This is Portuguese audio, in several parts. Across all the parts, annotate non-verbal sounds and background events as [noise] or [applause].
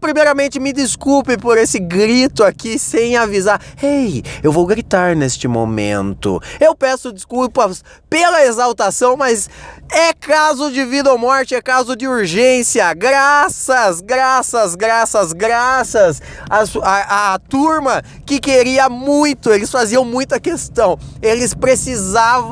Primeiramente, me desculpe por esse grito aqui sem avisar. Ei, eu vou gritar neste momento. Eu peço desculpas pela exaltação, mas é caso de vida ou morte, é caso de urgência. Graças, graças, graças, graças a turma que queria muito, eles faziam muita questão. Eles precisavam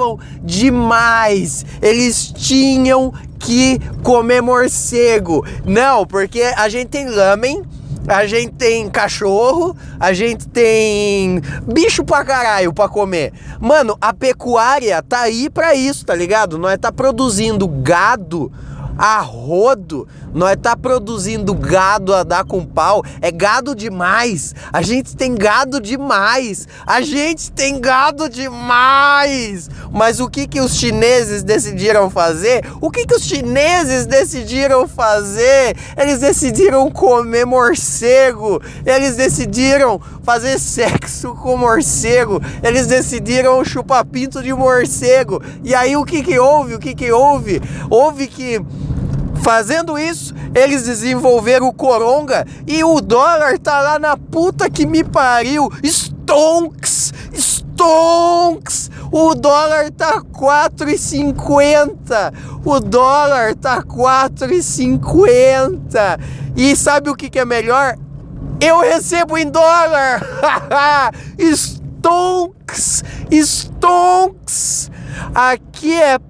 demais. Eles tinham que comer morcego. Não, porque a gente tem lamen, a gente tem cachorro, a gente tem bicho pra caralho pra comer. Mano, a pecuária tá aí pra isso, tá ligado? Nós tá produzindo gado a rodo. Nós tá produzindo gado a dar com pau. É gado demais. A gente tem gado demais. A gente tem gado demais. Mas o que que os chineses decidiram fazer? O que que os chineses decidiram fazer? Eles decidiram comer morcego. Eles decidiram fazer sexo com morcego. Eles decidiram chupar pinto de morcego. E aí o que que houve? O que que houve? Houve que Fazendo isso, eles desenvolveram o Coronga e o dólar tá lá na puta que me pariu. Stonks! Stonks! O dólar tá 4,50. O dólar tá 4,50. E sabe o que, que é melhor? Eu recebo em dólar. [laughs] Stonks! Stonks! Aqui é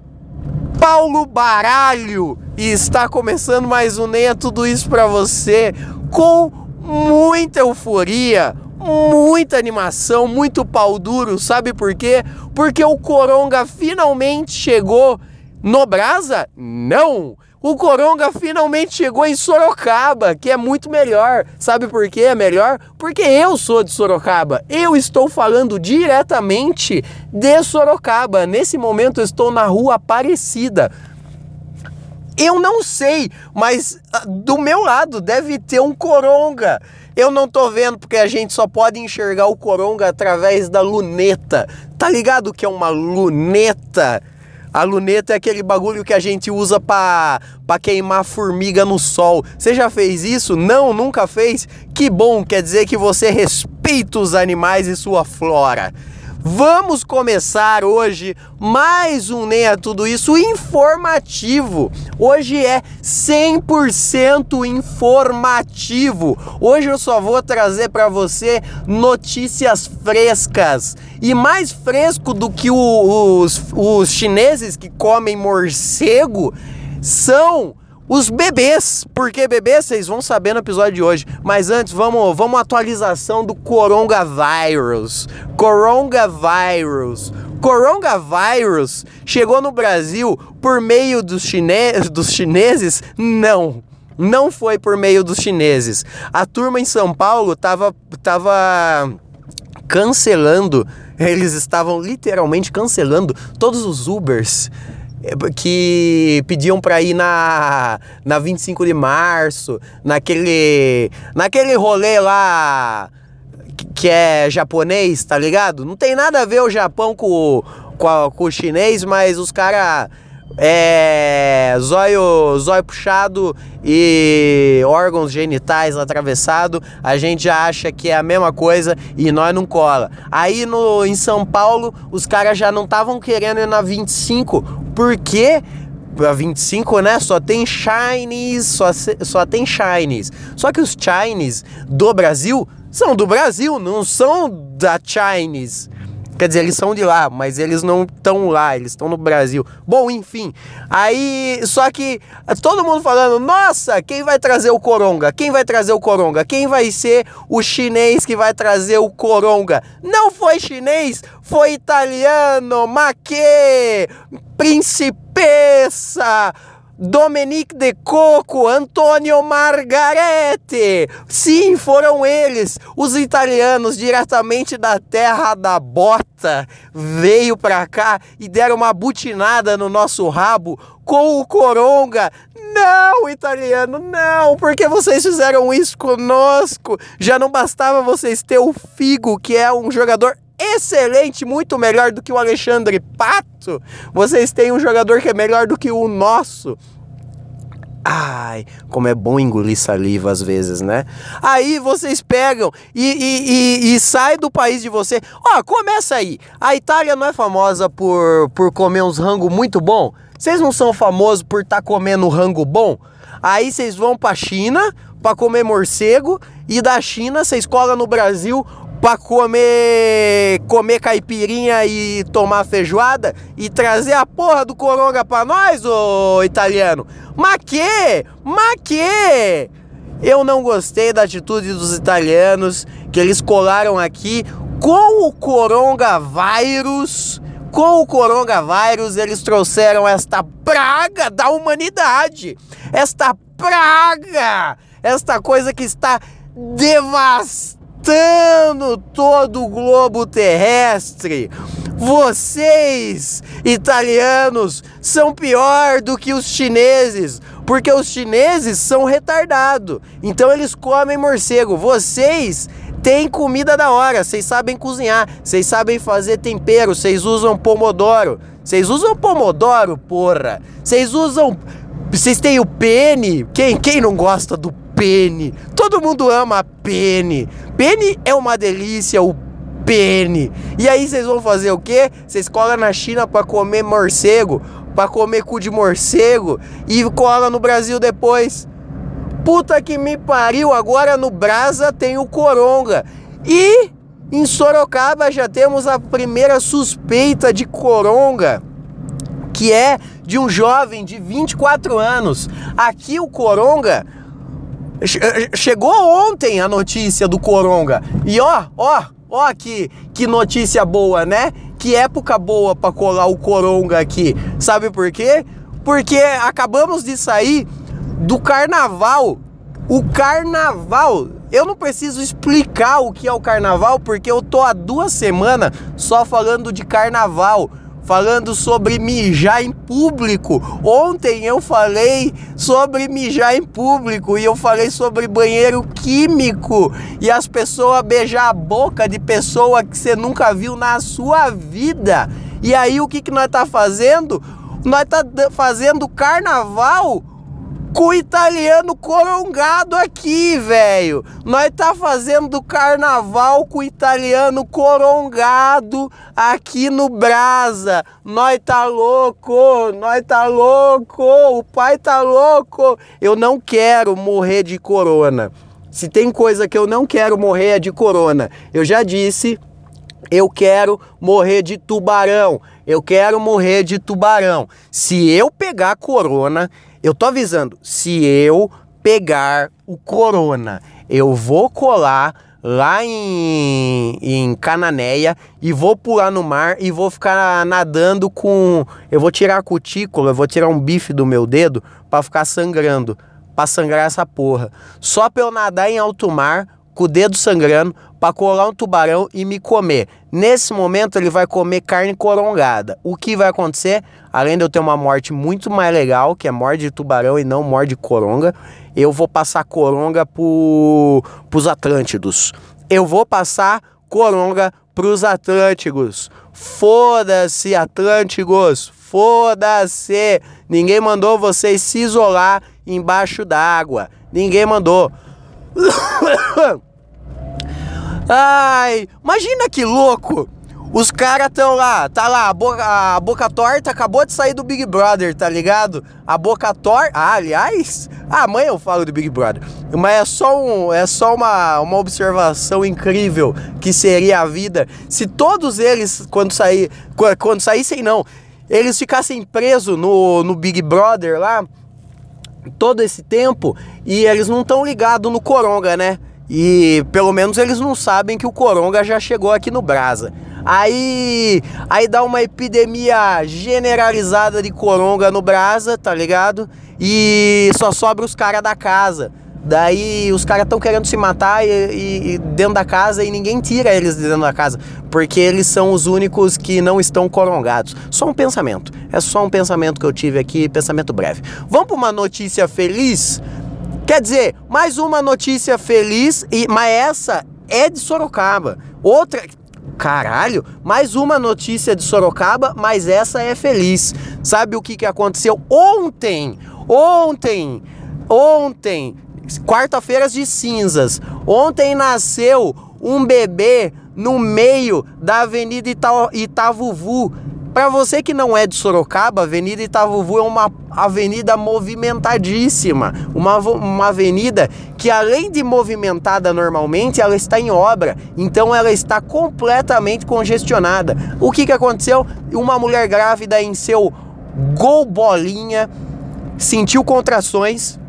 Paulo Baralho e está começando mais um Nem é Tudo Isso para você com muita euforia, muita animação, muito pau duro, sabe por quê? Porque o Coronga finalmente chegou no Brasa? Não! O Coronga finalmente chegou em Sorocaba, que é muito melhor. Sabe por que é melhor? Porque eu sou de Sorocaba. Eu estou falando diretamente de Sorocaba. Nesse momento eu estou na rua Aparecida. Eu não sei, mas ah, do meu lado deve ter um coronga. Eu não tô vendo porque a gente só pode enxergar o coronga através da luneta. Tá ligado que é uma luneta? A luneta é aquele bagulho que a gente usa para queimar formiga no sol. Você já fez isso? Não, nunca fez? Que bom, quer dizer que você respeita os animais e sua flora. Vamos começar hoje mais um Nem é Tudo Isso informativo. Hoje é 100% informativo. Hoje eu só vou trazer para você notícias frescas. E mais fresco do que o, os, os chineses que comem morcego são os bebês, porque bebês vocês vão saber no episódio de hoje. Mas antes, vamos, vamos atualização do coronavírus. Coronavírus. Coronavírus chegou no Brasil por meio dos, chine dos chineses? Não. Não foi por meio dos chineses. A turma em São Paulo tava, tava cancelando, eles estavam literalmente cancelando todos os Ubers que pediam para ir na, na 25 de março, naquele, naquele rolê lá que é japonês, tá ligado? Não tem nada a ver o Japão com, com, com o chinês, mas os caras é, zóio, zóio puxado e órgãos genitais atravessado, a gente acha que é a mesma coisa e nós não cola. Aí no, em São Paulo, os caras já não estavam querendo ir na 25, porque a 25, né? Só tem Chinese, só, só tem Chinese. Só que os Chinese do Brasil são do Brasil, não são da Chinese. Quer dizer, eles são de lá, mas eles não estão lá, eles estão no Brasil. Bom, enfim. Aí, só que todo mundo falando: nossa, quem vai trazer o Coronga? Quem vai trazer o Coronga? Quem vai ser o chinês que vai trazer o Coronga? Não foi chinês, foi italiano, maquê, principessa Dominique de Coco, Antônio Margarete. Sim, foram eles, os italianos, diretamente da terra da bota, veio pra cá e deram uma butinada no nosso rabo com o coronga. Não, italiano, não, porque vocês fizeram isso conosco. Já não bastava vocês ter o Figo, que é um jogador excelente, muito melhor do que o Alexandre Pato. Vocês têm um jogador que é melhor do que o nosso. Ai, como é bom engolir saliva às vezes, né? Aí vocês pegam e, e, e, e sai do país de você. Ó, começa aí. A Itália não é famosa por, por comer uns rango muito bom? Vocês não são famosos por estar tá comendo rango bom? Aí vocês vão pra China para comer morcego e da China vocês colam no Brasil para comer comer caipirinha e tomar feijoada e trazer a porra do coronga para nós, ô italiano. Mas que? Mas que? Eu não gostei da atitude dos italianos que eles colaram aqui com o coronavírus. Com o coronavírus, eles trouxeram esta praga da humanidade. Esta praga, esta coisa que está devastando habitando todo o globo terrestre. Vocês, italianos, são pior do que os chineses, porque os chineses são retardados. Então eles comem morcego. Vocês têm comida da hora, vocês sabem cozinhar, vocês sabem fazer tempero, vocês usam pomodoro. Vocês usam pomodoro, porra. Vocês usam vocês têm o pene. Quem, quem não gosta do pene. Todo mundo ama pene. Pene é uma delícia, o pene. E aí vocês vão fazer o quê? Vocês colam na China para comer morcego, para comer cu de morcego e cola no Brasil depois. Puta que me pariu, agora no Brasa tem o Coronga. E em Sorocaba já temos a primeira suspeita de Coronga, que é de um jovem de 24 anos. Aqui o Coronga Chegou ontem a notícia do Coronga. E ó, ó, ó que, que notícia boa, né? Que época boa para colar o Coronga aqui. Sabe por quê? Porque acabamos de sair do carnaval. O carnaval. Eu não preciso explicar o que é o carnaval, porque eu tô há duas semanas só falando de carnaval falando sobre mijar em público. Ontem eu falei sobre mijar em público e eu falei sobre banheiro químico e as pessoas beijar a boca de pessoa que você nunca viu na sua vida. E aí o que que nós tá fazendo? Nós tá fazendo carnaval com italiano corongado aqui, velho. Nós tá fazendo carnaval com italiano corongado aqui no Brasa. Nós tá louco, nós tá louco, o pai tá louco. Eu não quero morrer de corona. Se tem coisa que eu não quero morrer é de corona. Eu já disse, eu quero morrer de tubarão. Eu quero morrer de tubarão. Se eu pegar corona, eu tô avisando, se eu pegar o corona, eu vou colar lá em, em Cananéia e vou pular no mar e vou ficar nadando com. Eu vou tirar a cutícula, eu vou tirar um bife do meu dedo para ficar sangrando. Pra sangrar essa porra. Só pra eu nadar em alto mar, com o dedo sangrando, para colar um tubarão e me comer. Nesse momento ele vai comer carne corongada. O que vai acontecer? Além de eu ter uma morte muito mais legal, que é morte de tubarão e não morte de coronga, eu vou passar coronga pro, pros Atlântidos. Eu vou passar coronga pros Atlânticos. Foda-se, Atlânticos. Foda-se. Ninguém mandou vocês se isolar embaixo d'água. Ninguém mandou. [coughs] Ai, imagina que louco! Os caras tão lá, tá lá, a boca, a boca torta acabou de sair do Big Brother, tá ligado? A boca torta. Ah, aliás, amanhã eu falo do Big Brother. Mas é só, um, é só uma, uma observação incrível que seria a vida se todos eles, quando sair, quando saíssem, não, eles ficassem presos no, no Big Brother lá todo esse tempo e eles não estão ligados no Coronga, né? E pelo menos eles não sabem que o coronga já chegou aqui no Brasa. Aí, aí dá uma epidemia generalizada de coronga no Brasa, tá ligado? E só sobra os caras da casa. Daí os caras estão querendo se matar e, e, e, dentro da casa e ninguém tira eles de dentro da casa, porque eles são os únicos que não estão corongados. Só um pensamento. É só um pensamento que eu tive aqui, pensamento breve. Vamos para uma notícia feliz Quer dizer, mais uma notícia feliz, e, mas essa é de Sorocaba. Outra, Caralho, mais uma notícia de Sorocaba, mas essa é feliz. Sabe o que, que aconteceu ontem? Ontem, ontem, quarta-feira de cinzas. Ontem nasceu um bebê no meio da Avenida Ita Itavuvu. Para você que não é de Sorocaba, Avenida Itavuvu é uma avenida movimentadíssima, uma, uma avenida que além de movimentada normalmente, ela está em obra, então ela está completamente congestionada. O que, que aconteceu? Uma mulher grávida em seu gol bolinha sentiu contrações,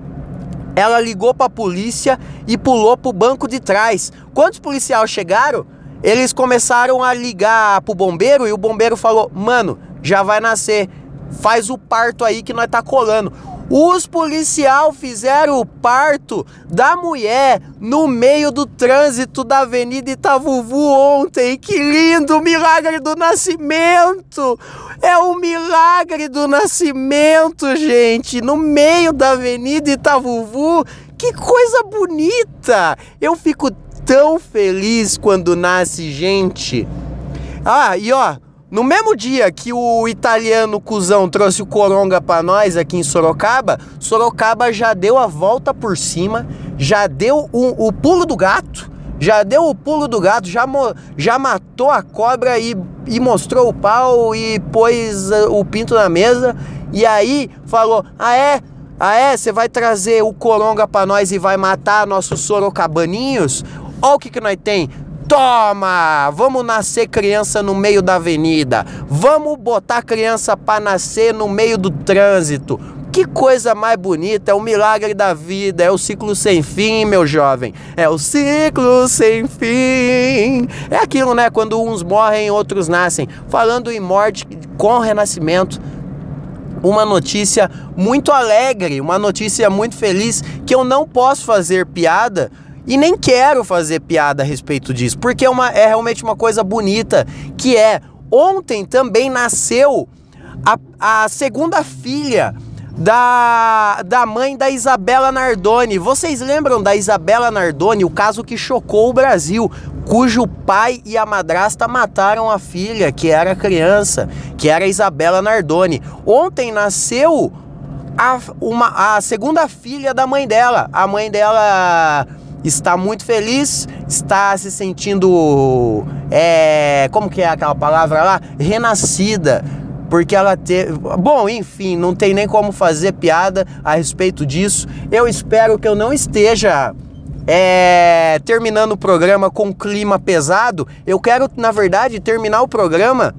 ela ligou para a polícia e pulou para o banco de trás. Quando os policiais chegaram, eles começaram a ligar pro bombeiro e o bombeiro falou: "Mano, já vai nascer. Faz o parto aí que nós tá colando". Os policial fizeram o parto da mulher no meio do trânsito da Avenida Itavuvu ontem. Que lindo! Milagre do nascimento! É o milagre do nascimento, gente! No meio da Avenida Itavuvu. Que coisa bonita! Eu fico tão feliz quando nasce gente. Ah, e ó, no mesmo dia que o italiano cuzão trouxe o coronga para nós aqui em Sorocaba, Sorocaba já deu a volta por cima, já deu o, o pulo do gato, já deu o pulo do gato, já, já matou a cobra e, e mostrou o pau e pôs uh, o pinto na mesa. E aí falou: Ah, é? Ah, é? Você vai trazer o coronga para nós e vai matar nossos sorocabaninhos? Olha o que, que nós tem. Toma! Vamos nascer criança no meio da avenida. Vamos botar criança para nascer no meio do trânsito. Que coisa mais bonita, é o milagre da vida, é o ciclo sem fim, meu jovem. É o ciclo sem fim. É aquilo, né? Quando uns morrem, outros nascem. Falando em morte com renascimento, uma notícia muito alegre, uma notícia muito feliz que eu não posso fazer piada e nem quero fazer piada a respeito disso, porque é, uma, é realmente uma coisa bonita, que é, ontem também nasceu a, a segunda filha da, da mãe da Isabela Nardoni. Vocês lembram da Isabela Nardoni, o caso que chocou o Brasil, cujo pai e a madrasta mataram a filha, que era criança, que era Isabela Nardoni. Ontem nasceu a, uma, a segunda filha da mãe dela. A mãe dela está muito feliz, está se sentindo, é, como que é aquela palavra lá? Renascida. Porque ela teve. Bom, enfim, não tem nem como fazer piada a respeito disso. Eu espero que eu não esteja é, terminando o programa com clima pesado. Eu quero, na verdade, terminar o programa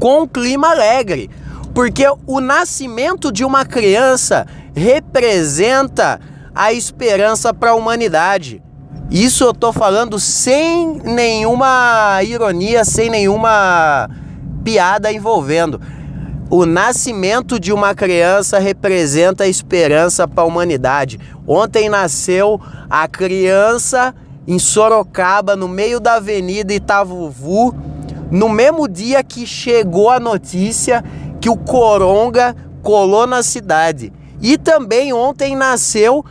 com clima alegre. Porque o nascimento de uma criança representa a esperança para a humanidade. Isso eu tô falando sem nenhuma ironia, sem nenhuma piada envolvendo. O nascimento de uma criança representa a esperança para a humanidade. Ontem nasceu a criança em Sorocaba, no meio da avenida Itavuvu, no mesmo dia que chegou a notícia que o Coronga colou na cidade. E também ontem nasceu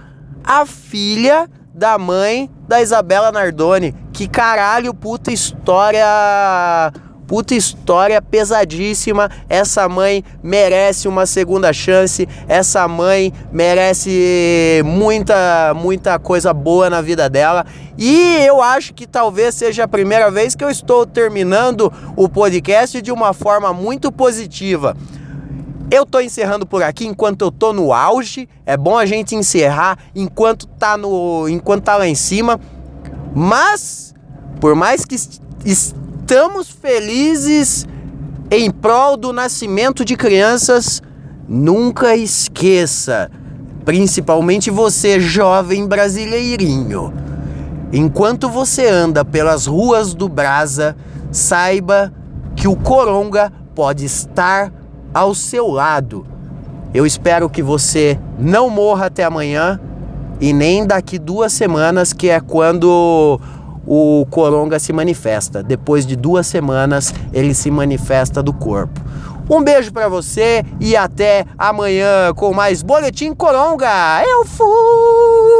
a filha da mãe da Isabela Nardoni. Que caralho, puta história. Puta história pesadíssima. Essa mãe merece uma segunda chance. Essa mãe merece muita, muita coisa boa na vida dela. E eu acho que talvez seja a primeira vez que eu estou terminando o podcast de uma forma muito positiva. Eu tô encerrando por aqui enquanto eu tô no auge. É bom a gente encerrar enquanto tá no enquanto tá lá em cima. Mas por mais que estamos felizes em prol do nascimento de crianças, nunca esqueça, principalmente você jovem brasileirinho, enquanto você anda pelas ruas do Brasa, saiba que o Coronga pode estar ao seu lado. Eu espero que você não morra até amanhã e nem daqui duas semanas, que é quando o coronga se manifesta. Depois de duas semanas, ele se manifesta do corpo. Um beijo para você e até amanhã com mais Boletim Coronga. Eu fui!